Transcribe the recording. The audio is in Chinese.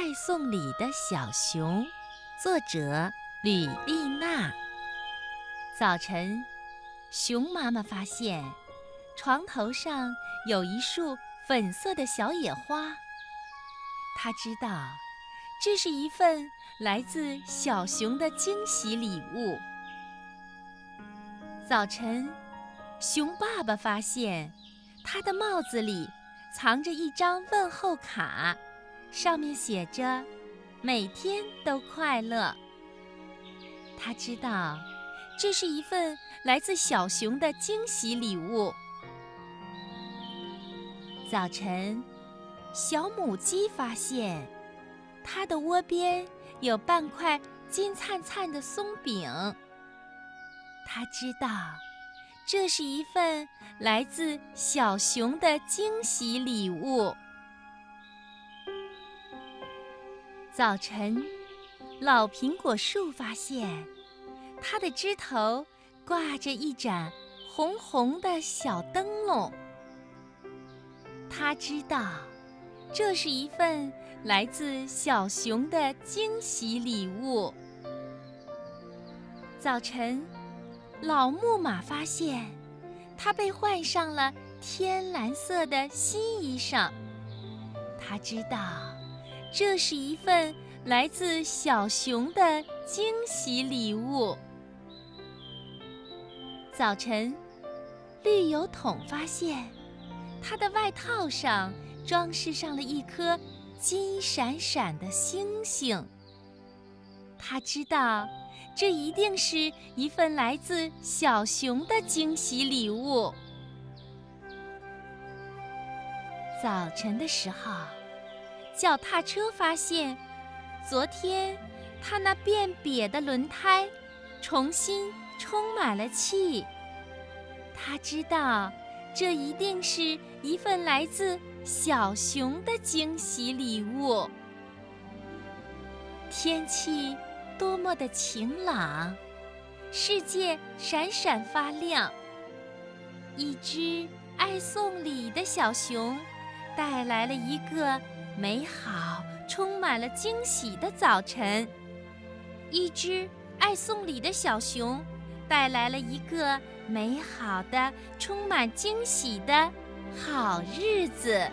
爱送礼的小熊，作者吕丽娜。早晨，熊妈妈发现床头上有一束粉色的小野花，她知道这是一份来自小熊的惊喜礼物。早晨，熊爸爸发现他的帽子里藏着一张问候卡。上面写着“每天都快乐”。他知道，这是一份来自小熊的惊喜礼物。早晨，小母鸡发现，它的窝边有半块金灿灿的松饼。他知道，这是一份来自小熊的惊喜礼物。早晨，老苹果树发现，它的枝头挂着一盏红红的小灯笼。它知道，这是一份来自小熊的惊喜礼物。早晨，老木马发现，它被换上了天蓝色的新衣裳。它知道。这是一份来自小熊的惊喜礼物。早晨，绿油桶发现，它的外套上装饰上了一颗金闪闪的星星。他知道，这一定是一份来自小熊的惊喜礼物。早晨的时候。脚踏车发现，昨天它那变瘪的轮胎重新充满了气。他知道，这一定是一份来自小熊的惊喜礼物。天气多么的晴朗，世界闪闪发亮。一只爱送礼的小熊，带来了一个。美好，充满了惊喜的早晨。一只爱送礼的小熊，带来了一个美好的、充满惊喜的好日子。